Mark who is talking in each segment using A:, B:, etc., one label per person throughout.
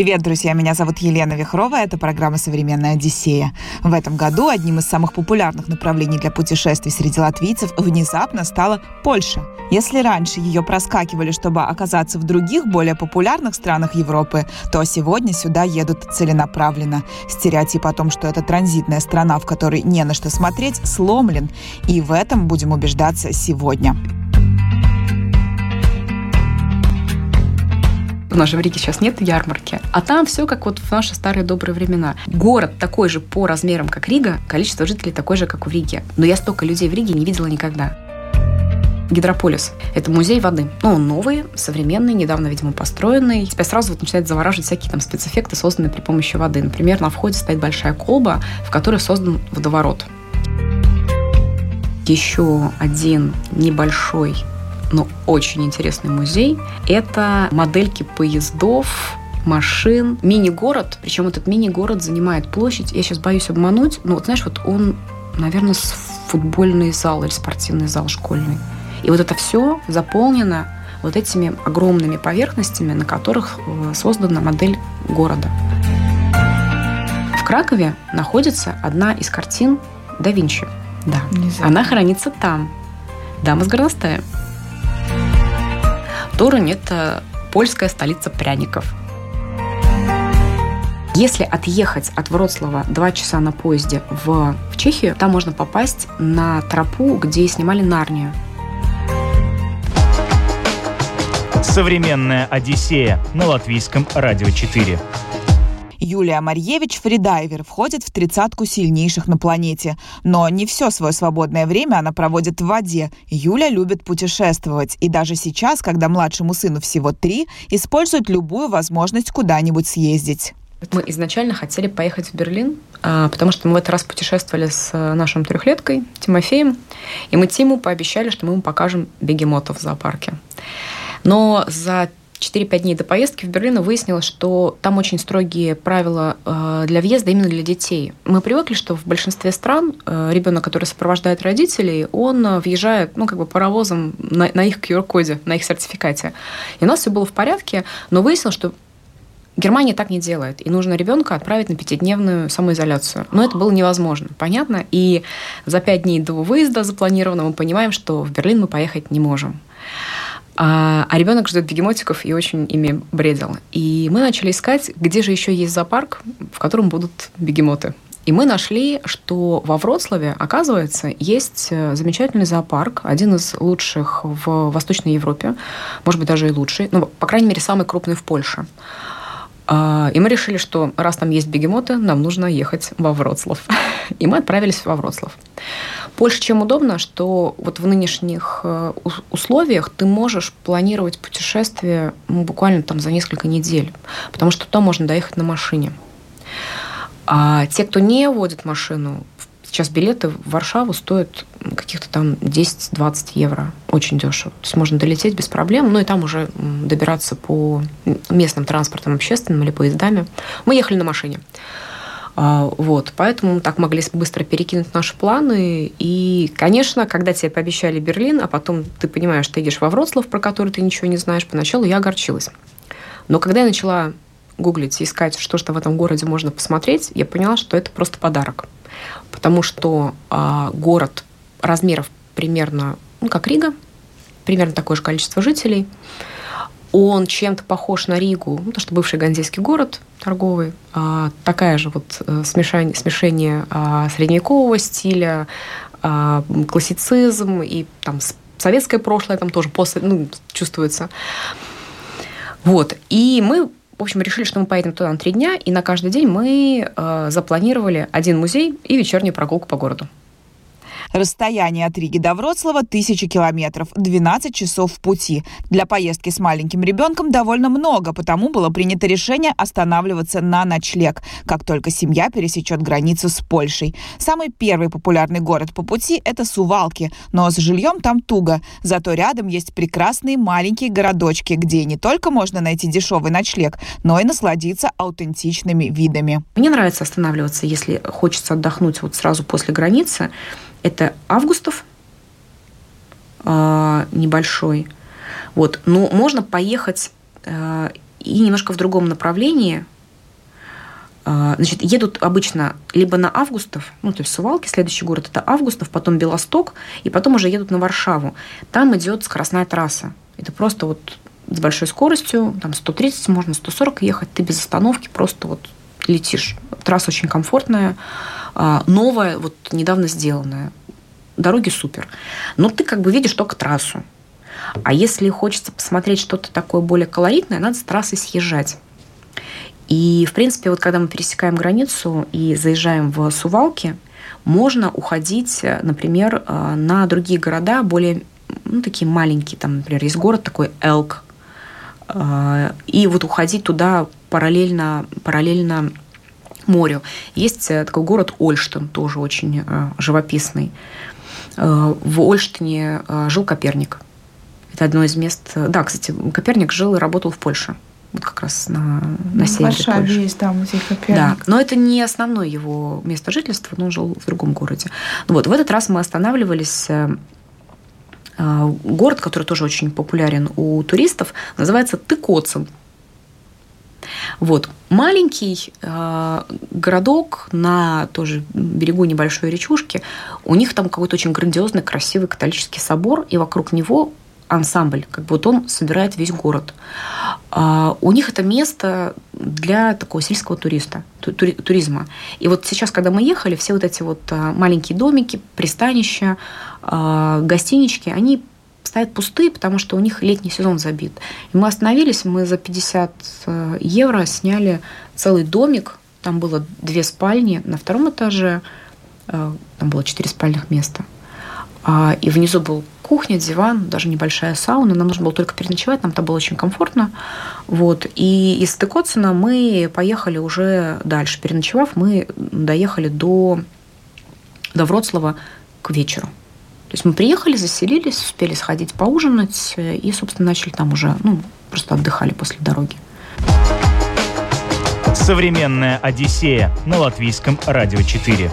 A: Привет, друзья! Меня зовут Елена Вихрова. Это программа «Современная Одиссея». В этом году одним из самых популярных направлений для путешествий среди латвийцев внезапно стала Польша. Если раньше ее проскакивали, чтобы оказаться в других, более популярных странах Европы, то сегодня сюда едут целенаправленно. Стереотип о том, что это транзитная страна, в которой не на что смотреть, сломлен. И в этом будем убеждаться сегодня.
B: У нас же в Риге сейчас нет ярмарки. А там все как вот в наши старые добрые времена. Город такой же по размерам, как Рига, количество жителей такое же, как в Риге. Но я столько людей в Риге не видела никогда. Гидрополис. Это музей воды. Ну, он новый, современный, недавно, видимо, построенный. Тебя сразу вот начинает завораживать всякие там спецэффекты, созданные при помощи воды. Например, на входе стоит большая колба, в которой создан водоворот. Еще один небольшой но очень интересный музей. Это модельки поездов, машин, мини-город. Причем этот мини-город занимает площадь. Я сейчас боюсь обмануть, но вот знаешь, вот он, наверное, с футбольный зал или спортивный зал школьный. И вот это все заполнено вот этими огромными поверхностями, на которых э, создана модель города. В Кракове находится одна из картин да Винчи. Да, она хранится там. Дама с горностаем. Турань – это польская столица пряников. Если отъехать от Вроцлава два часа на поезде в, в Чехию, там можно попасть на тропу, где снимали Нарнию.
C: Современная Одиссея на латвийском радио 4.
A: Юлия Марьевич, фридайвер, входит в тридцатку сильнейших на планете. Но не все свое свободное время она проводит в воде. Юля любит путешествовать. И даже сейчас, когда младшему сыну всего три, использует любую возможность куда-нибудь съездить.
B: Мы изначально хотели поехать в Берлин, а, потому что мы в этот раз путешествовали с э, нашим трехлеткой Тимофеем, и мы Тиму пообещали, что мы ему покажем бегемотов в зоопарке. Но за 4-5 дней до поездки в Берлин выяснилось, что там очень строгие правила э, для въезда именно для детей. Мы привыкли, что в большинстве стран э, ребенок, который сопровождает родителей, он э, въезжает, ну, как бы паровозом на, на их QR-коде, на их сертификате. И у нас все было в порядке, но выяснилось, что Германия так не делает, и нужно ребенка отправить на пятидневную самоизоляцию. Но это было невозможно, понятно? И за пять дней до выезда запланированного мы понимаем, что в Берлин мы поехать не можем. А, а ребенок ждет бегемотиков и очень ими бредил. И мы начали искать, где же еще есть зоопарк, в котором будут бегемоты. И мы нашли, что во Вроцлаве, оказывается, есть э, замечательный зоопарк, один из лучших в Восточной Европе, может быть, даже и лучший, ну, по крайней мере, самый крупный в Польше. А, и мы решили, что раз там есть бегемоты, нам нужно ехать во Вроцлав. И мы отправились во Вроцлав. Больше чем удобно, что вот в нынешних э, условиях ты можешь планировать путешествие буквально там за несколько недель, потому что туда можно доехать на машине. А те, кто не водит машину, сейчас билеты в Варшаву стоят каких-то там 10-20 евро. Очень дешево. То есть можно долететь без проблем, ну и там уже добираться по местным транспортам общественным или поездами. Мы ехали на машине. А, вот, поэтому мы так могли быстро перекинуть наши планы. И, конечно, когда тебе пообещали Берлин, а потом ты понимаешь, ты едешь во Вроцлав, про который ты ничего не знаешь, поначалу я огорчилась. Но когда я начала гуглить и искать, что же в этом городе можно посмотреть, я поняла, что это просто подарок. Потому что а, город размеров примерно, ну, как Рига, примерно такое же количество жителей – он чем-то похож на Ригу, ну, то, что бывший ганзейский город торговый, а, такая же вот э, смешение, смешение а, средневекового стиля, а, классицизм и там советское прошлое там тоже после, ну, чувствуется. Вот. И мы, в общем, решили, что мы поедем туда на три дня, и на каждый день мы э, запланировали один музей и вечернюю прогулку по городу.
A: Расстояние от Риги до Вроцлава – тысячи километров, 12 часов в пути. Для поездки с маленьким ребенком довольно много, потому было принято решение останавливаться на ночлег, как только семья пересечет границу с Польшей. Самый первый популярный город по пути – это Сувалки, но с жильем там туго. Зато рядом есть прекрасные маленькие городочки, где не только можно найти дешевый ночлег, но и насладиться аутентичными видами.
B: Мне нравится останавливаться, если хочется отдохнуть вот сразу после границы. Это Августов э, небольшой. Вот. Но можно поехать э, и немножко в другом направлении. Э, значит, едут обычно либо на Августов, ну, то есть Сувалки, следующий город это Августов, потом Белосток, и потом уже едут на Варшаву. Там идет скоростная трасса. Это просто вот с большой скоростью, там 130 можно, 140 ехать, ты без остановки просто вот летишь. Трасса очень комфортная, а, новая, вот недавно сделанная. Дороги супер. Но ты как бы видишь только трассу. А если хочется посмотреть что-то такое более колоритное, надо с трассы съезжать. И, в принципе, вот когда мы пересекаем границу и заезжаем в Сувалки, можно уходить, например, а, на другие города, более ну, такие маленькие. Там, например, есть город такой Элк, а, и вот уходить туда параллельно, параллельно морю. Есть э, такой город Ольштин, тоже очень э, живописный. Э, в Ольштине жил Коперник. Это одно из мест... Да, кстати, Коперник жил и работал в Польше. Вот как раз на, на севере
A: В Варшаве есть, да, музей Коперник.
B: Да, но это не основное его место жительства, но он жил в другом городе. Вот, в этот раз мы останавливались город, который тоже очень популярен у туристов, называется Тыкоцин. Вот. Маленький э, городок на тоже берегу небольшой речушки. У них там какой-то очень грандиозный, красивый католический собор, и вокруг него ансамбль, как бы вот он собирает весь город. А у них это место для такого сельского туриста, тури, туризма. И вот сейчас, когда мы ехали, все вот эти вот а, маленькие домики, пристанища, а, гостинички, они стоят пустые, потому что у них летний сезон забит. И мы остановились, мы за 50 э, евро сняли целый домик, там было две спальни на втором этаже, э, там было четыре спальных места. А, и внизу был кухня, диван, даже небольшая сауна. Нам нужно было только переночевать, нам там было очень комфортно. Вот. И из Тыкоцина мы поехали уже дальше. Переночевав, мы доехали до, до Вроцлава к вечеру. То есть мы приехали, заселились, успели сходить поужинать и, собственно, начали там уже, ну, просто отдыхали после дороги.
C: Современная Одиссея на латвийском радио 4.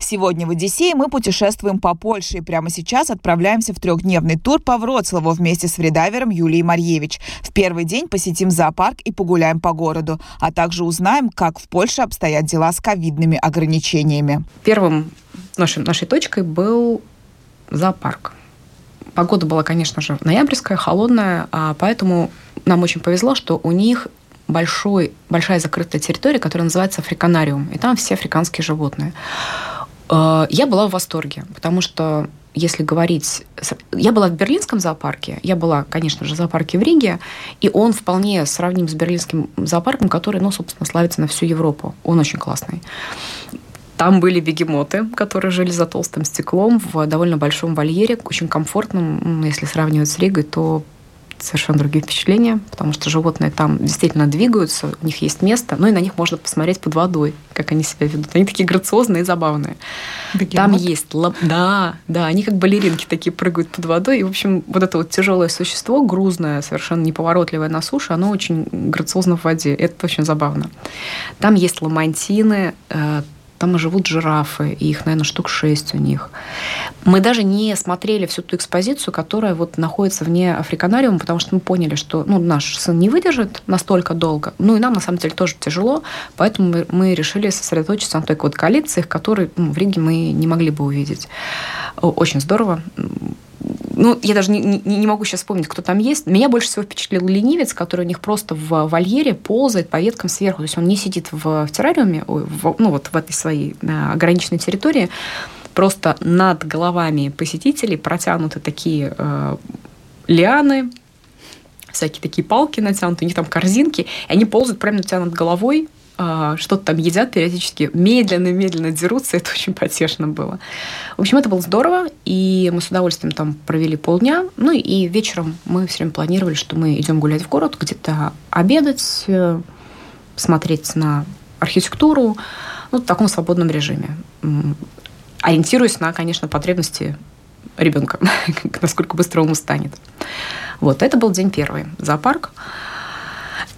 A: Сегодня в Одиссее мы путешествуем по Польше и прямо сейчас отправляемся в трехдневный тур по Вроцлаву вместе с фридавером Юлией Марьевич. В первый день посетим зоопарк и погуляем по городу, а также узнаем, как в Польше обстоят дела с ковидными ограничениями.
B: Первым нашей, нашей точкой был зоопарк. Погода была, конечно же, ноябрьская, холодная, а поэтому нам очень повезло, что у них большой, большая закрытая территория, которая называется африканариум, и там все африканские животные. Э, я была в восторге, потому что если говорить... Я была в берлинском зоопарке, я была, конечно же, в зоопарке в Риге, и он вполне сравним с берлинским зоопарком, который, ну, собственно, славится на всю Европу. Он очень классный. Там были бегемоты, которые жили за толстым стеклом в довольно большом вольере, очень комфортном. Если сравнивать с Ригой, то совершенно другие впечатления, потому что животные там действительно двигаются, у них есть место, ну и на них можно посмотреть под водой, как они себя ведут. Они такие грациозные и забавные. Бегемот. Там есть... Да, да, они как балеринки такие прыгают под водой. И, в общем, вот это вот тяжелое существо, грузное, совершенно неповоротливое на суше, оно очень грациозно в воде. Это очень забавно. Там есть ламантины, там живут жирафы, и их, наверное, штук шесть у них. Мы даже не смотрели всю ту экспозицию, которая вот находится вне африканариума, потому что мы поняли, что ну, наш сын не выдержит настолько долго. Ну и нам, на самом деле, тоже тяжело, поэтому мы, решили сосредоточиться на той вот коллекции, которые ну, в Риге мы не могли бы увидеть. Очень здорово ну, я даже не, не, не могу сейчас вспомнить, кто там есть. Меня больше всего впечатлил ленивец, который у них просто в вольере ползает по веткам сверху. То есть он не сидит в, в террариуме, в, ну, вот в этой своей э, ограниченной территории. Просто над головами посетителей протянуты такие э, лианы, всякие такие палки натянуты, у них там корзинки, и они ползают прямо на тебя над головой, а, что-то там едят периодически, медленно-медленно дерутся, это очень потешно было. В общем, это было здорово, и мы с удовольствием там провели полдня, ну и вечером мы все время планировали, что мы идем гулять в город, где-то обедать, э, смотреть на архитектуру, ну, в таком свободном режиме. Ориентируясь на, конечно, потребности ребенка, насколько быстро он устанет. Вот, это был день первый. Зоопарк.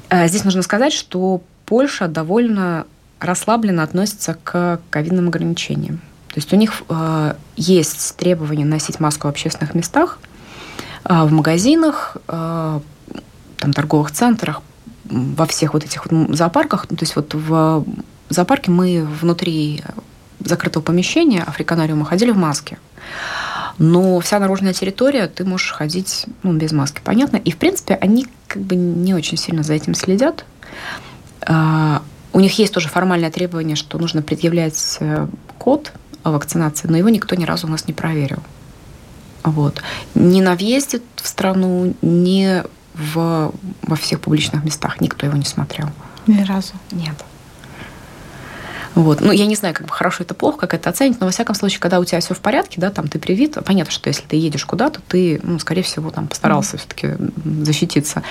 B: Э, здесь нужно сказать, что Польша довольно расслабленно относится к ковидным ограничениям. То есть у них э, есть требование носить маску в общественных местах, э, в магазинах, э, там, торговых центрах, во всех вот этих вот зоопарках. То есть вот в зоопарке мы внутри закрытого помещения африканариума ходили в маске. Но вся наружная территория, ты можешь ходить ну, без маски, понятно? И, в принципе, они как бы не очень сильно за этим следят. А, у них есть тоже формальное требование, что нужно предъявлять э, код о вакцинации, но его никто ни разу у нас не проверил. Вот. Ни на въезде в страну, ни в, во всех публичных местах никто его не смотрел.
A: Ни разу?
B: Нет. Вот. Ну, я не знаю, как бы хорошо это плохо, как это оценить, но во всяком случае, когда у тебя все в порядке, да, там ты привит, понятно, что если ты едешь куда-то, ты, ну, скорее всего, там постарался mm-hmm. все-таки защититься.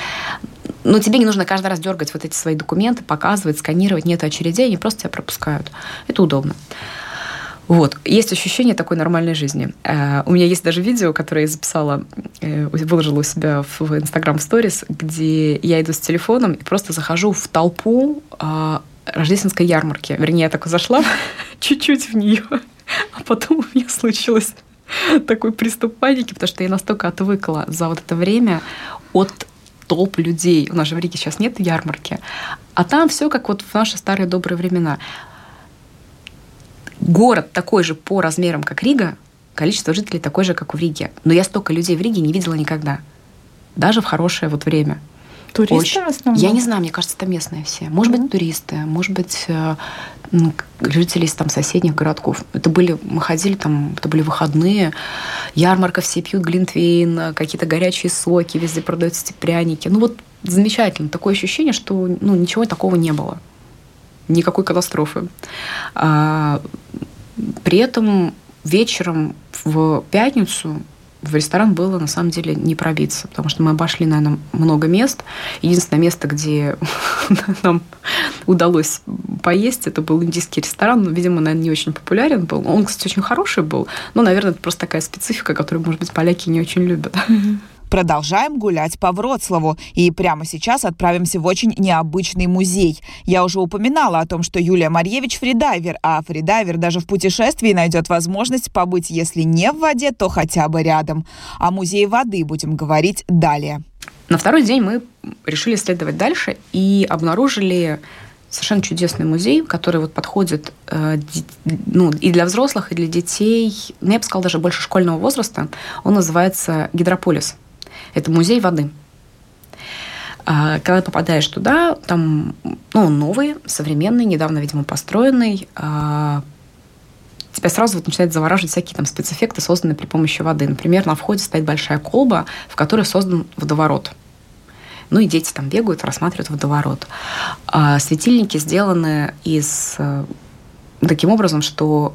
B: Но тебе не нужно каждый раз дергать вот эти свои документы, показывать, сканировать, нет очередей, они просто тебя пропускают. Это удобно. Вот. Есть ощущение такой нормальной жизни. Э, у меня есть даже видео, которое я записала, э, выложила у себя в Instagram Stories, где я иду с телефоном и просто захожу в толпу а, рождественской ярмарки. Вернее, я так зашла чуть-чуть в нее, а потом у меня случилось такой приступ паники, потому что я настолько отвыкла за вот это время от толп людей. У нас же в Риге сейчас нет ярмарки. А там все как вот в наши старые добрые времена. Город такой же по размерам, как Рига, количество жителей такое же, как в Риге. Но я столько людей в Риге не видела никогда. Даже в хорошее вот время.
A: Туристы Очень... в основном?
B: Я не знаю, мне кажется, это местные все. Может mm-hmm. быть, туристы, может быть, э, жители из там соседних городков. Это были, мы ходили там, это были выходные, ярмарка, все пьют глинтвейн, какие-то горячие соки, везде продаются эти пряники. Ну вот замечательно. Такое ощущение, что ну, ничего такого не было. Никакой катастрофы. А, при этом вечером в пятницу в ресторан было на самом деле не пробиться, потому что мы обошли, наверное, много мест. Единственное место, где нам удалось поесть, это был индийский ресторан. но, Видимо, наверное, не очень популярен был. Он, кстати, очень хороший был. Но, наверное, это просто такая специфика, которую, может быть, поляки не очень любят.
A: Продолжаем гулять по Вроцлаву и прямо сейчас отправимся в очень необычный музей. Я уже упоминала о том, что Юлия Марьевич фридайвер, а фридайвер даже в путешествии найдет возможность побыть, если не в воде, то хотя бы рядом. О музее воды будем говорить далее.
B: На второй день мы решили исследовать дальше и обнаружили совершенно чудесный музей, который вот подходит э, ну, и для взрослых, и для детей, ну, я бы сказала, даже больше школьного возраста. Он называется «Гидрополис». Это музей воды. А, когда попадаешь туда, там ну, он новый, современный, недавно, видимо, построенный. А, тебя сразу вот начинает завораживать всякие там спецэффекты, созданные при помощи воды. Например, на входе стоит большая колба, в которой создан водоворот. Ну и дети там бегают, рассматривают водоворот. А светильники сделаны из э, таким образом, что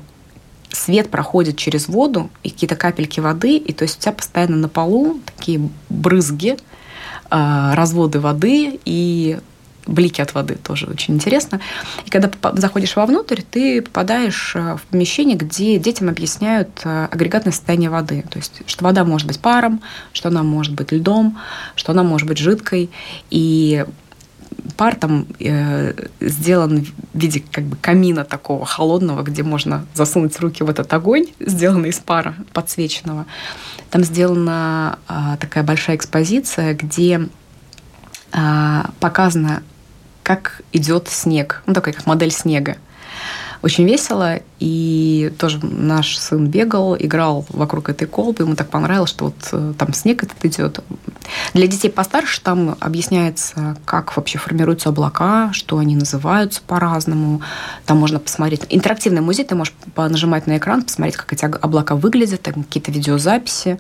B: свет проходит через воду и какие-то капельки воды, и то есть у тебя постоянно на полу такие брызги, а, разводы воды и блики от воды тоже очень интересно. И когда заходишь вовнутрь, ты попадаешь а, в помещение, где детям объясняют а, агрегатное состояние воды. То есть, что вода может быть паром, что она может быть льдом, что она может быть жидкой. И пар там э, сделан в виде как бы камина такого холодного, где можно засунуть руки в этот огонь, сделанный из пара подсвеченного. Там сделана э, такая большая экспозиция, где э, показано, как идет снег, ну такая как модель снега очень весело. И тоже наш сын бегал, играл вокруг этой колбы. Ему так понравилось, что вот э, там снег этот идет. Для детей постарше там объясняется, как вообще формируются облака, что они называются по-разному. Там можно посмотреть. Интерактивный музей, ты можешь нажимать на экран, посмотреть, как эти облака выглядят, там какие-то видеозаписи.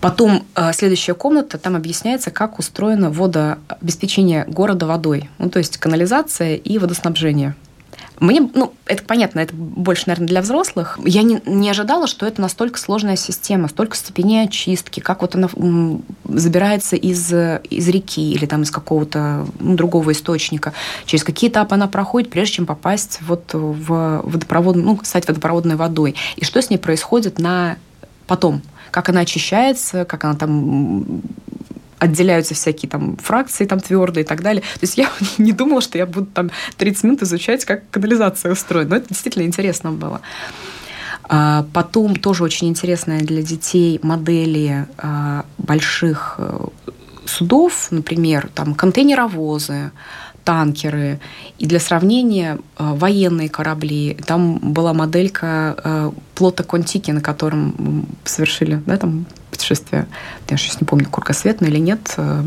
B: Потом э, следующая комната, там объясняется, как устроено водообеспечение города водой. Ну, то есть канализация и водоснабжение. Мне, ну, это понятно, это больше, наверное, для взрослых. Я не, не ожидала, что это настолько сложная система, столько степеней очистки, как вот она забирается из, из реки или там из какого-то ну, другого источника, через какие этапы она проходит, прежде чем попасть вот в водопроводную, ну, стать водопроводной водой. И что с ней происходит на потом, как она очищается, как она там отделяются всякие там фракции там твердые и так далее. То есть я не думала, что я буду там 30 минут изучать, как канализация устроена. Но это действительно интересно было. А потом тоже очень интересная для детей модели а, больших э, судов, например, там контейнеровозы, танкеры. И для сравнения, э, военные корабли. Там была моделька э, плота Контики, на котором совершили да, там, путешествие. Я сейчас не помню, кругосветное или нет. Э.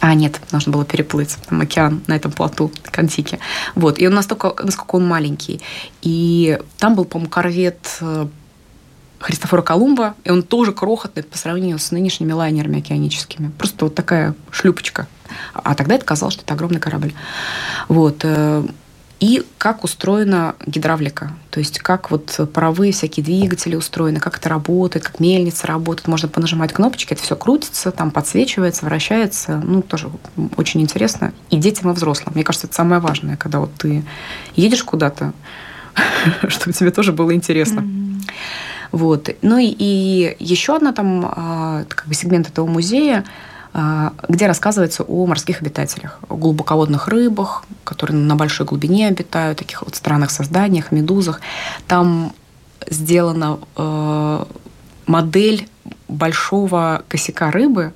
B: А, нет, нужно было переплыть там, океан на этом плоту Контики. Вот. И он настолько, насколько он маленький. И там был, по-моему, корвет Христофора Колумба, и он тоже крохотный по сравнению с нынешними лайнерами океаническими. Просто вот такая шлюпочка. А тогда это казалось, что это огромный корабль. Вот. И как устроена гидравлика, то есть как вот паровые всякие двигатели устроены, как это работает, как мельница работает. Можно понажимать кнопочки, это все крутится, там подсвечивается, вращается. Ну, тоже очень интересно. И детям, и взрослым. Мне кажется, это самое важное, когда вот ты едешь куда-то, чтобы тебе тоже было интересно. Вот. Ну и, и еще одна там а, как бы сегмент этого музея, где рассказывается о морских обитателях, о глубоководных рыбах, которые на большой глубине обитают, таких вот странных созданиях, медузах. Там сделана э, модель большого косяка рыбы,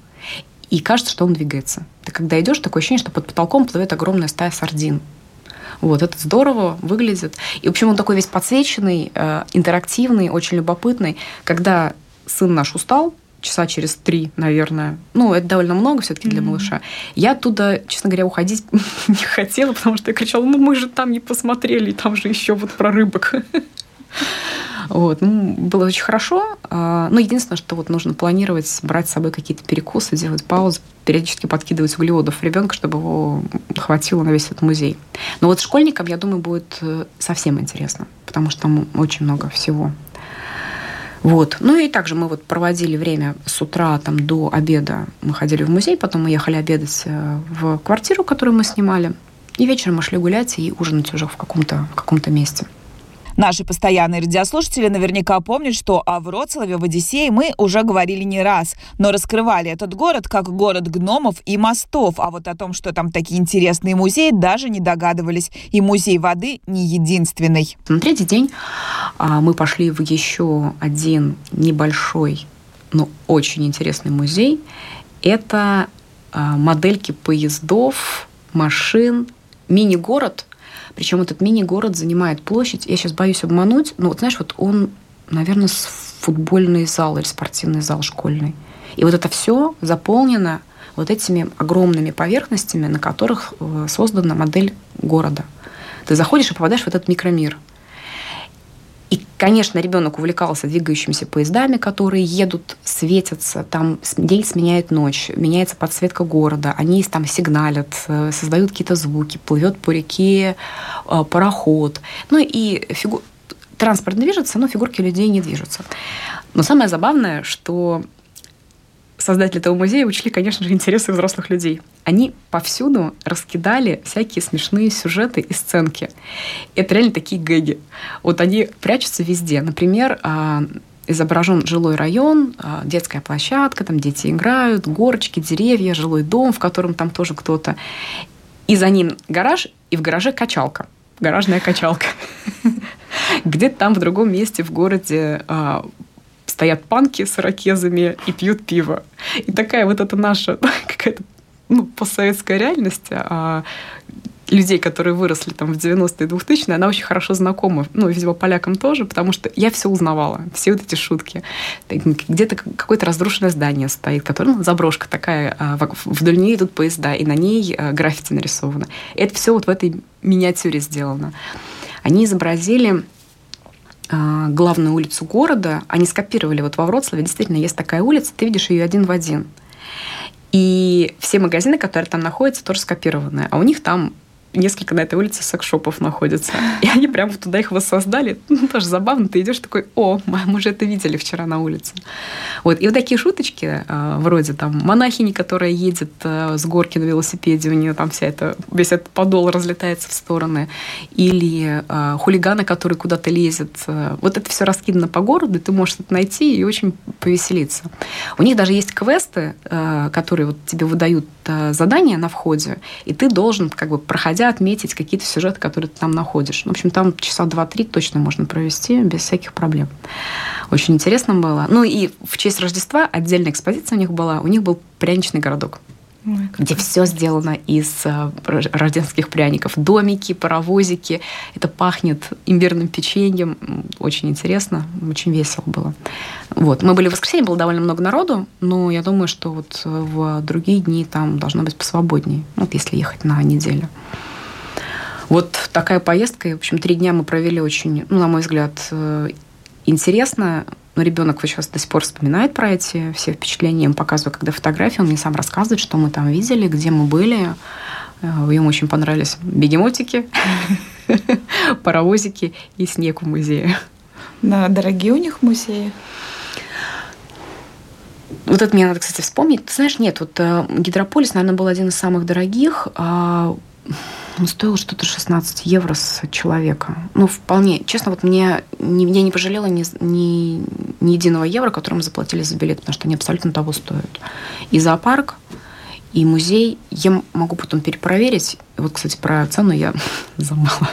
B: и кажется, что он двигается. Ты когда идешь, такое ощущение, что под потолком плывет огромная стая сардин. Вот, это здорово выглядит. И, в общем, он такой весь подсвеченный, э, интерактивный, очень любопытный. Когда сын наш устал, часа через три, наверное. Ну, это довольно много все-таки для mm-hmm. малыша. Я оттуда, честно говоря, уходить не хотела, потому что я кричала, ну мы же там не посмотрели, там же еще вот про рыбок. Вот. Ну, было очень хорошо. А, но единственное, что вот нужно планировать, брать с собой какие-то перекусы, делать паузы, периодически подкидывать углеводов ребенка, чтобы его хватило на весь этот музей. Но вот школьникам, я думаю, будет э, совсем интересно, потому что там очень много всего. Вот. Ну и также мы вот проводили время с утра там, до обеда. Мы ходили в музей, потом мы ехали обедать э, в квартиру, которую мы снимали. И вечером мы шли гулять и ужинать уже в каком-то каком месте.
A: Наши постоянные радиослушатели наверняка помнят, что о Вроцлаве в Одиссее мы уже говорили не раз, но раскрывали этот город как город гномов и мостов, а вот о том, что там такие интересные музеи, даже не догадывались. И музей воды не единственный.
B: На третий день а, мы пошли в еще один небольшой, но очень интересный музей. Это а, модельки поездов, машин, мини-город, причем этот мини-город занимает площадь, я сейчас боюсь обмануть, но вот знаешь, вот он, наверное, с футбольный зал или спортивный зал школьный. И вот это все заполнено вот этими огромными поверхностями, на которых э, создана модель города. Ты заходишь и попадаешь в этот микромир – и, конечно, ребенок увлекался двигающимися поездами, которые едут, светятся, там день сменяет ночь, меняется подсветка города, они там сигналят, э, создают какие-то звуки, плывет по реке э, пароход. Ну и фигу... транспорт движется, но фигурки людей не движутся. Но самое забавное, что создатели этого музея учли, конечно же, интересы взрослых людей. Они повсюду раскидали всякие смешные сюжеты и сценки. Это реально такие гэги. Вот они прячутся везде. Например, а, изображен жилой район, а, детская площадка, там дети играют, горочки, деревья, жилой дом, в котором там тоже кто-то. И за ним гараж, и в гараже качалка. Гаражная качалка. Где-то там в другом месте в городе а, стоят панки с ракезами и пьют пиво. И такая вот эта наша какая-то ну, постсоветская реальность а людей, которые выросли там в 90-е 2000-е, она очень хорошо знакома, ну, видимо, полякам тоже, потому что я все узнавала, все вот эти шутки. Где-то какое-то разрушенное здание стоит, которое, ну, заброшка такая, а вдоль нее идут поезда, и на ней а, граффити нарисовано. И это все вот в этой миниатюре сделано. Они изобразили главную улицу города, они скопировали вот во Вроцлаве, действительно есть такая улица, ты видишь ее один в один. И все магазины, которые там находятся, тоже скопированы. А у них там несколько на этой улице секс-шопов находится. И они прямо туда их воссоздали. Ну, тоже забавно. Ты идешь такой, о, мы же это видели вчера на улице. Вот. И вот такие шуточки, а, вроде там монахини, которая едет а, с горки на велосипеде, у нее там вся эта, весь этот подол разлетается в стороны. Или а, хулигана, который куда-то лезет. Вот это все раскидано по городу, и ты можешь это найти и очень повеселиться. У них даже есть квесты, которые вот тебе выдают задания на входе, и ты должен, как бы, проходя нельзя отметить какие-то сюжеты, которые ты там находишь. В общем, там часа два-три точно можно провести без всяких проблем. Очень интересно было. Ну и в честь Рождества отдельная экспозиция у них была. У них был пряничный городок. Ой, где все сделано из э, рождественских пряников. Домики, паровозики. Это пахнет имбирным печеньем. Очень интересно, очень весело было. Вот. Мы были в воскресенье, было довольно много народу, но я думаю, что вот в другие дни там должно быть посвободнее, вот если ехать на неделю. Вот такая поездка. И, в общем, три дня мы провели очень, ну, на мой взгляд, э, интересно. Но ребенок вот сейчас до сих пор вспоминает про эти все впечатления. Я ему показываю, когда фотографии, он мне сам рассказывает, что мы там видели, где мы были. Э, ему очень понравились бегемотики, паровозики и снег в музее.
A: Да, дорогие у них музеи.
B: Вот это мне надо, кстати, вспомнить. Ты знаешь, нет, вот э, Гидрополис, наверное, был один из самых дорогих. А он стоил что-то 16 евро с человека. Ну, вполне. Честно, вот мне, не, я не пожалела ни, ни, ни единого евро, который мы заплатили за билет, потому что они абсолютно того стоят. И зоопарк, и музей. Я могу потом перепроверить. Вот, кстати, про цену я забыла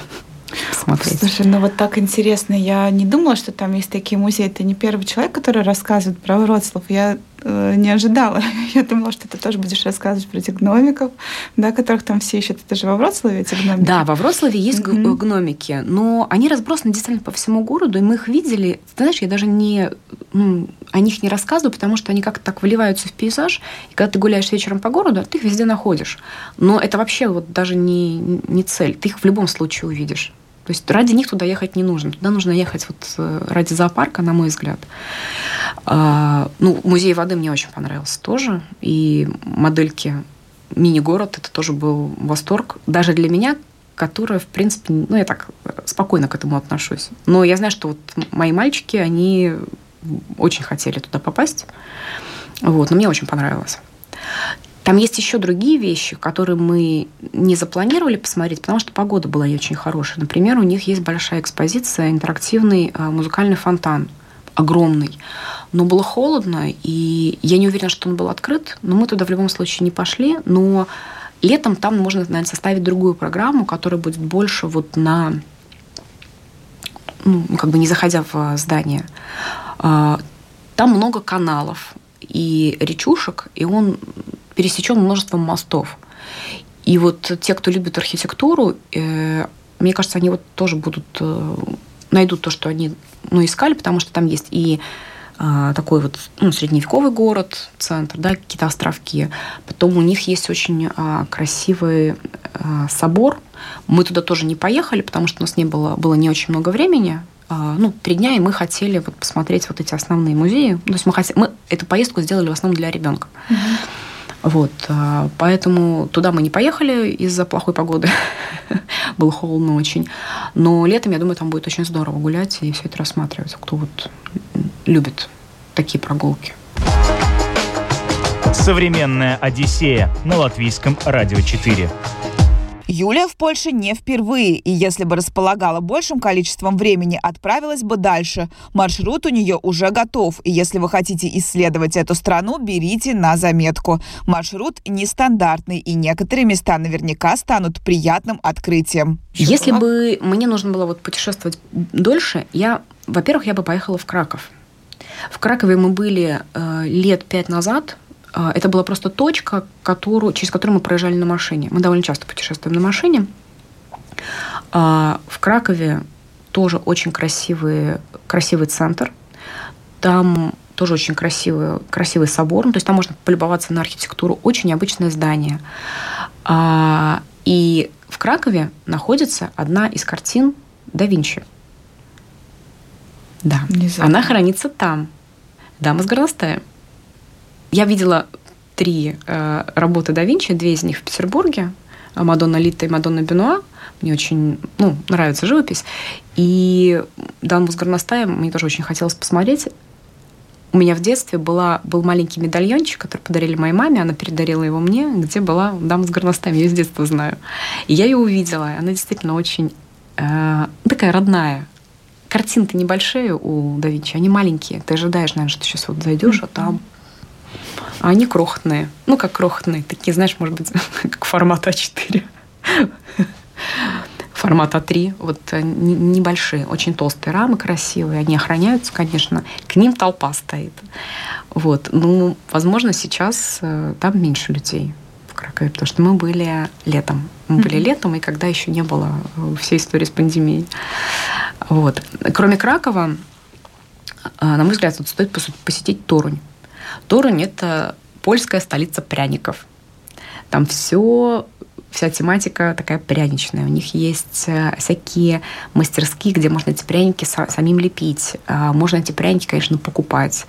B: посмотреть.
A: Слушай, ну вот так интересно. Я не думала, что там есть такие музеи. Ты не первый человек, который рассказывает про Вроцлав. Я не ожидала. Я думала, что ты тоже будешь рассказывать про этих гномиков, да, которых там все ищут. Это же во Вроцлаве эти гномики?
B: Да, во Вроцлаве есть mm-hmm. гномики, но они разбросаны действительно по всему городу, и мы их видели. Ты знаешь, я даже не, ну, о них не рассказываю, потому что они как-то так выливаются в пейзаж, и когда ты гуляешь вечером по городу, ты их везде находишь. Но это вообще вот даже не, не цель. Ты их в любом случае увидишь. То есть ради них туда ехать не нужно. Туда нужно ехать вот э, ради зоопарка, на мой взгляд. А, ну, музей воды мне очень понравился тоже. И модельки мини-город, это тоже был восторг. Даже для меня, которая, в принципе, ну, я так спокойно к этому отношусь. Но я знаю, что вот мои мальчики, они очень хотели туда попасть. Вот, но мне очень понравилось. Там есть еще другие вещи, которые мы не запланировали посмотреть, потому что погода была не очень хорошая. Например, у них есть большая экспозиция, интерактивный а, музыкальный фонтан огромный. Но было холодно, и я не уверена, что он был открыт, но мы туда в любом случае не пошли. Но летом там можно, наверное, составить другую программу, которая будет больше вот на ну, как бы не заходя в здание. А, там много каналов и речушек, и он пересечен множеством мостов. И вот те, кто любит архитектуру, э, мне кажется, они вот тоже будут э, найдут то, что они ну, искали, потому что там есть и э, такой вот ну, средневековый город, центр, да, какие-то островки. Потом у них есть очень э, красивый э, собор. Мы туда тоже не поехали, потому что у нас не было, было не очень много времени. Э, ну, три дня, и мы хотели вот посмотреть вот эти основные музеи. То есть мы, хотели, мы эту поездку сделали в основном для ребенка. Mm-hmm. Вот, а, поэтому туда мы не поехали из-за плохой погоды. Было холодно очень. Но летом, я думаю, там будет очень здорово гулять и все это рассматривать, кто вот любит такие прогулки.
C: Современная Одиссея на латвийском радио 4.
A: Юлия в Польше не впервые, и если бы располагала большим количеством времени, отправилась бы дальше. Маршрут у нее уже готов, и если вы хотите исследовать эту страну, берите на заметку. Маршрут нестандартный, и некоторые места наверняка станут приятным открытием.
B: Если бы мне нужно было вот путешествовать дольше, я, во-первых, я бы поехала в Краков. В Кракове мы были э, лет пять назад, это была просто точка, которую, через которую мы проезжали на машине. Мы довольно часто путешествуем на машине. А, в Кракове тоже очень красивый, красивый центр. Там тоже очень красивый, красивый собор. Ну, то есть там можно полюбоваться на архитектуру. Очень необычное здание. А, и в Кракове находится одна из картин да Винчи. Да. Внезапно. Она хранится там. Дама с горностаем. Я видела три э, работы да Винчи, две из них в Петербурге. Мадонна Лита и Мадонна Бенуа. Мне очень ну, нравится живопись. И даму с горностаем мне тоже очень хотелось посмотреть. У меня в детстве была, был маленький медальончик, который подарили моей маме, она передарила его мне, где была дама с горностаем, я с детства знаю. И я ее увидела, она действительно очень э, такая родная. Картинки небольшие у да Винчи, они маленькие. Ты ожидаешь, наверное, что сейчас вот зайдешь, а там а они крохотные. Ну, как крохотные. Такие, знаешь, может быть, как формат А4 формат А3, вот э, небольшие, очень толстые рамы красивые, они охраняются, конечно, к ним толпа стоит. Вот. Ну, возможно, сейчас э, там меньше людей в Кракове, потому что мы были летом. Мы mm-hmm. были летом, и когда еще не было э, всей истории с пандемией. Вот. Кроме Кракова, на мой взгляд, вот стоит посетить Торунь. Торунь – это польская столица пряников. Там все вся тематика такая пряничная. У них есть э, всякие мастерские, где можно эти пряники самим лепить. А, можно эти пряники, конечно, покупать,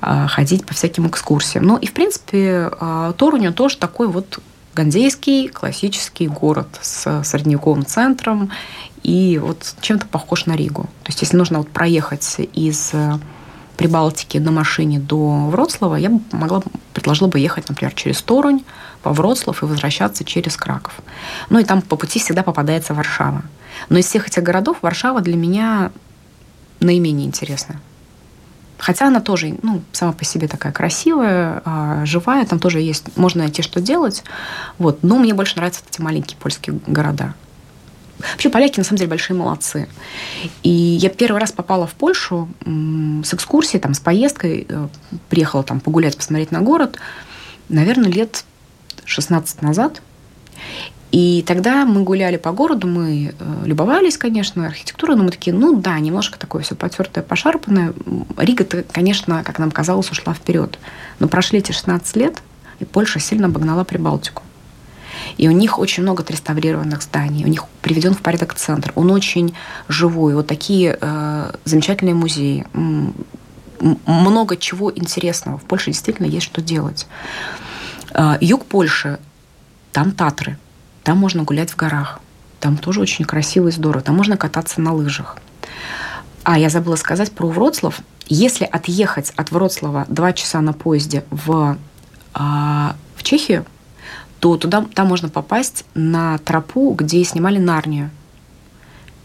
B: а, ходить по всяким экскурсиям. Ну и, в принципе, а, Торунь, тоже такой вот гандейский классический город с средневековым центром и вот чем-то похож на Ригу. То есть если нужно вот проехать из э, Прибалтики на машине до Вроцлава, я бы могла, предложила бы ехать, например, через Торунь, по Вроцлав и возвращаться через Краков. Ну и там по пути всегда попадается Варшава. Но из всех этих городов Варшава для меня наименее интересная. Хотя она тоже ну, сама по себе такая красивая, а, живая, там тоже есть, можно найти, что делать. Вот. Но мне больше нравятся эти маленькие польские города. Вообще поляки на самом деле большие молодцы. И я первый раз попала в Польшу с экскурсией, там, с поездкой, э, приехала там погулять, посмотреть на город, наверное, лет 16 назад. И тогда мы гуляли по городу, мы э, любовались, конечно, архитектурой, но мы такие, ну да, немножко такое все потертое, пошарпанное. Рига-то, конечно, как нам казалось, ушла вперед. Но прошли эти 16 лет, и Польша сильно обогнала Прибалтику. И у них очень много отреставрированных зданий, у них приведен в порядок центр. Он очень живой. Вот такие э, замечательные музеи. Много чего интересного. В Польше действительно есть что делать. Э, юг Польши, там Татры. Там можно гулять в горах. Там тоже очень красиво и здорово. Там можно кататься на лыжах. А, я забыла сказать про Вроцлав. Если отъехать от Вроцлава два часа на поезде в, а, в Чехию, то туда, там можно попасть на тропу, где снимали Нарнию.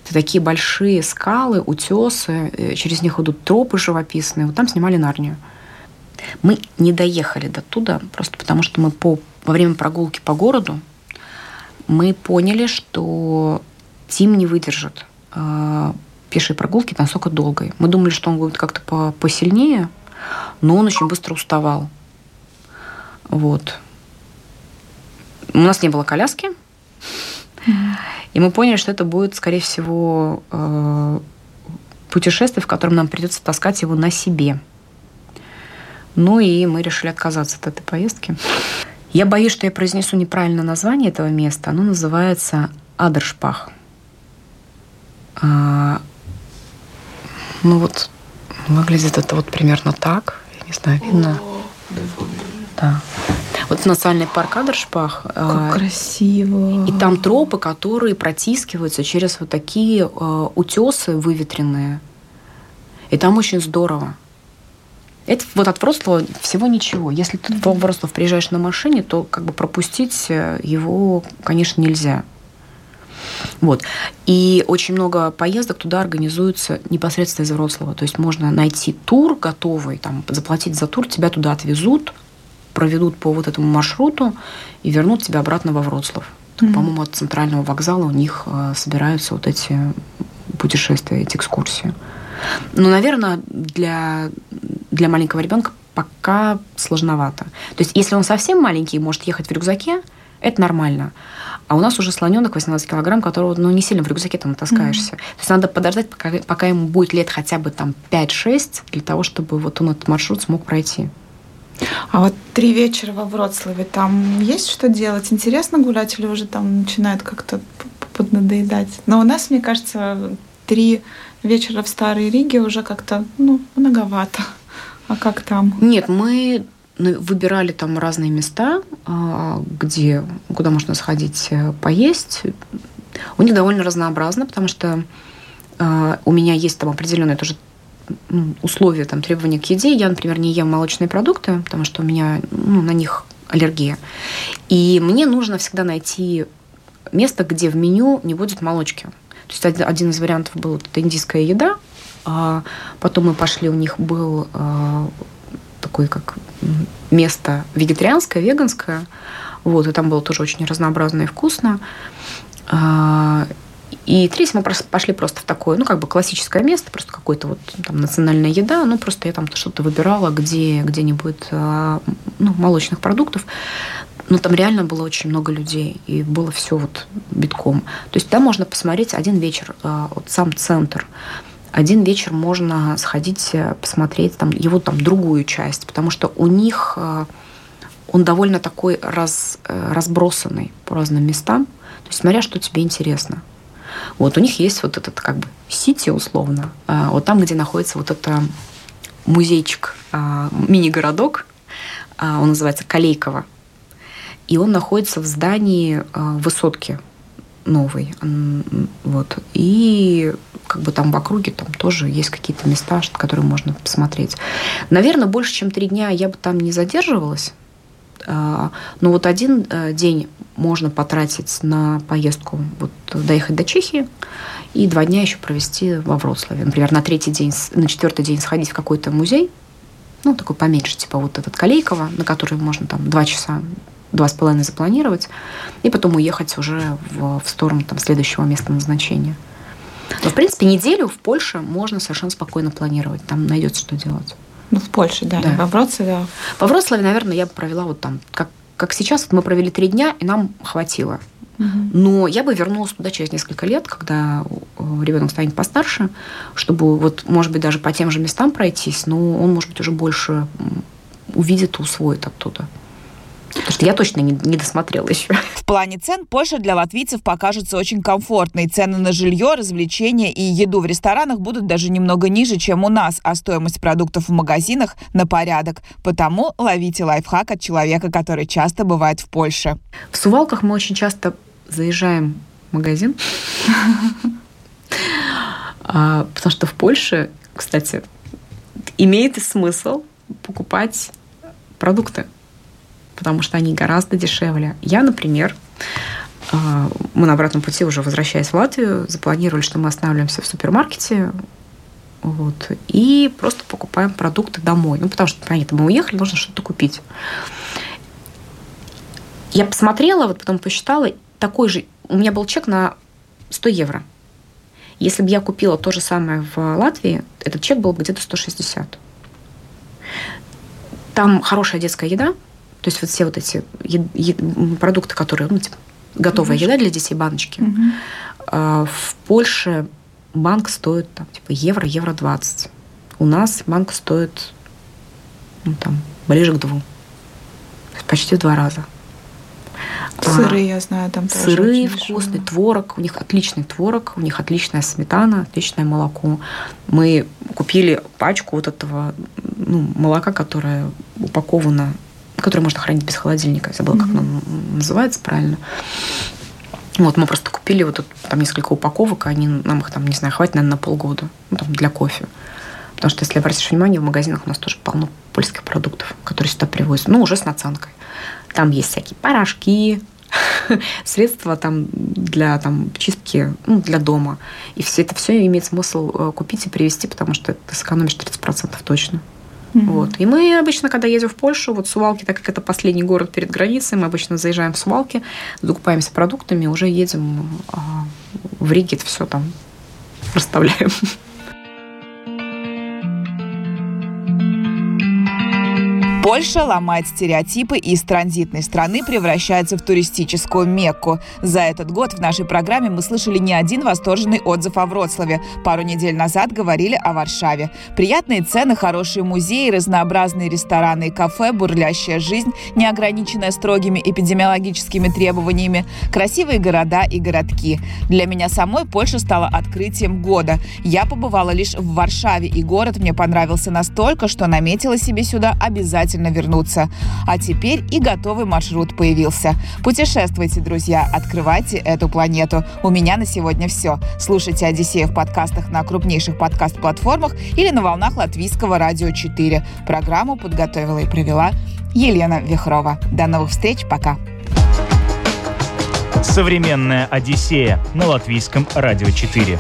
B: Это такие большие скалы, утесы, э, через них идут тропы живописные. Вот там снимали Нарнию. Мы не доехали до туда, просто потому что мы по, во время прогулки по городу мы поняли, что Тим не выдержит э, пешей прогулки настолько долгой. Мы думали, что он будет как-то по, посильнее, но он очень быстро уставал. Вот. У нас не было коляски, и мы поняли, что это будет, скорее всего, э, путешествие, в котором нам придется таскать его на себе. Ну и мы решили отказаться от этой поездки. Я боюсь, что я произнесу неправильно название этого места. Оно называется Адершпах. А, ну вот, выглядит это вот примерно так. Я не знаю, видно? Да. Вот национальный парк Адершпах.
A: Как а, красиво.
B: И там тропы, которые протискиваются через вот такие а, утесы выветренные. И там очень здорово. Это вот от Вроцлава всего ничего. Если ты в Вроцлав приезжаешь на машине, то как бы пропустить э, его, конечно, нельзя. Вот. И очень много поездок туда организуются непосредственно из Вроцлава. То есть можно найти тур готовый, там, заплатить за тур, тебя туда отвезут, проведут по вот этому маршруту и вернут тебя обратно во Вроцлав. Mm-hmm. По-моему, от центрального вокзала у них э, собираются вот эти путешествия, эти экскурсии. Но, наверное, для, для маленького ребенка пока сложновато. То есть, если он совсем маленький и может ехать в рюкзаке, это нормально. А у нас уже слоненок 18 килограмм, которого ну, не сильно в рюкзаке там натаскаешься. Mm-hmm. То есть надо подождать, пока, пока ему будет лет хотя бы там 5-6, для того, чтобы вот он этот маршрут смог пройти.
A: А вот три вечера во Вроцлаве, там есть что делать? Интересно гулять или уже там начинает как-то поднадоедать? Но у нас, мне кажется,
D: три вечера в Старой Риге уже как-то, ну, многовато. А как там?
B: Нет, мы ну, выбирали там разные места, а, где, куда можно сходить э, поесть. У них довольно разнообразно, потому что а, у меня есть там определенные тоже условия, там, требования к еде. Я, например, не ем молочные продукты, потому что у меня ну, на них аллергия. И мне нужно всегда найти место, где в меню не будет молочки. То есть один из вариантов был это индийская еда, а потом мы пошли, у них был а, такой как место вегетарианское, веганское, вот, и там было тоже очень разнообразно и вкусно. А, и третье мы пошли просто в такое, ну, как бы классическое место, просто какой-то вот там национальная еда, ну, просто я там что-то выбирала, где, где не будет а, ну, молочных продуктов. Но там реально было очень много людей, и было все вот битком. То есть там можно посмотреть один вечер, а, вот сам центр. Один вечер можно сходить, э, посмотреть там, его там другую часть, потому что у них а, он довольно такой раз, э, разбросанный по разным местам. То есть смотря, что тебе интересно. Вот у них есть вот этот как бы сити условно, а, вот там, где находится вот это музейчик, а, мини-городок, а, он называется Калейково, и он находится в здании высотки новой, вот, и как бы там в округе там тоже есть какие-то места, которые можно посмотреть. Наверное, больше, чем три дня я бы там не задерживалась, но вот один э, день можно потратить на поездку, вот, доехать до Чехии и два дня еще провести во Вроцлаве. Например, на третий день, на четвертый день сходить в какой-то музей, ну, такой поменьше, типа вот этот Калейкова, на который можно там два часа, два с половиной запланировать, и потом уехать уже в, в сторону там, следующего места назначения. Но, в принципе, неделю в Польше можно совершенно спокойно планировать. Там найдется, что делать.
D: Ну, в Польше, да. да. Во Вроцлаве.
B: Во Вроцлаве, наверное, я бы провела вот там, как как сейчас, вот мы провели три дня, и нам хватило. Но я бы вернулась туда через несколько лет, когда ребенок станет постарше, чтобы вот, может быть, даже по тем же местам пройтись, но он, может быть, уже больше увидит и усвоит оттуда. Потому что я точно не, не досмотрела еще.
A: В плане цен Польша для латвийцев покажется очень комфортной. Цены на жилье, развлечения и еду в ресторанах будут даже немного ниже, чем у нас, а стоимость продуктов в магазинах на порядок. Потому ловите лайфхак от человека, который часто бывает в Польше.
B: В Сувалках мы очень часто заезжаем в магазин, а, потому что в Польше, кстати, имеет смысл покупать продукты потому что они гораздо дешевле. Я, например, а, мы на обратном пути уже возвращаясь в Латвию, запланировали, что мы останавливаемся в супермаркете вот, и просто покупаем продукты домой. Ну, потому что, понятно, мы уехали, нужно что-то купить. Я посмотрела, вот потом посчитала, такой же, у меня был чек на 100 евро. Если бы я купила то же самое в Латвии, этот чек был бы где-то 160. Там хорошая детская еда, то есть вот все вот эти продукты, которые, ну, типа, готовая угу. еда для детей, баночки. Угу. В Польше банк стоит там, типа евро, евро 20. У нас банк стоит ну, там, ближе к двум. Почти в два раза.
D: Сыры, а, я знаю, там
B: тоже Сыры вкусный, дешевые. творог. У них отличный творог, у них отличная сметана, отличное молоко. Мы купили пачку вот этого ну, молока, которое упаковано который можно хранить без холодильника. Я забыла, как оно называется правильно. Вот мы просто купили вот тут, там несколько упаковок, они нам их там, не знаю, хватит, наверное, на полгода. Ну, там, для кофе. Потому что, если обратишь внимание, в магазинах у нас тоже полно польских продуктов, которые сюда привозят. Ну, уже с наценкой. Там есть всякие порошки, средства там для там, чистки ну, для дома. И все это все имеет смысл э, купить и привезти, потому что ты сэкономишь 30% точно. Mm-hmm. Вот. И мы обычно, когда едем в Польшу, вот Сувалки, так как это последний город перед границей, мы обычно заезжаем в Сувалки, закупаемся продуктами, уже едем а, в Риге, это все там расставляем.
A: Польша ломает стереотипы и из транзитной страны превращается в туристическую Мекку. За этот год в нашей программе мы слышали не один восторженный отзыв о Вроцлаве. Пару недель назад говорили о Варшаве. Приятные цены, хорошие музеи, разнообразные рестораны и кафе, бурлящая жизнь, не ограниченная строгими эпидемиологическими требованиями, красивые города и городки. Для меня самой Польша стала открытием года. Я побывала лишь в Варшаве, и город мне понравился настолько, что наметила себе сюда обязательно обязательно вернуться. А теперь и готовый маршрут появился. Путешествуйте, друзья, открывайте эту планету. У меня на сегодня все. Слушайте «Одиссея» в подкастах на крупнейших подкаст-платформах или на волнах Латвийского радио 4. Программу подготовила и провела Елена Вихрова. До новых встреч, пока.
C: Современная Одиссея на Латвийском радио 4.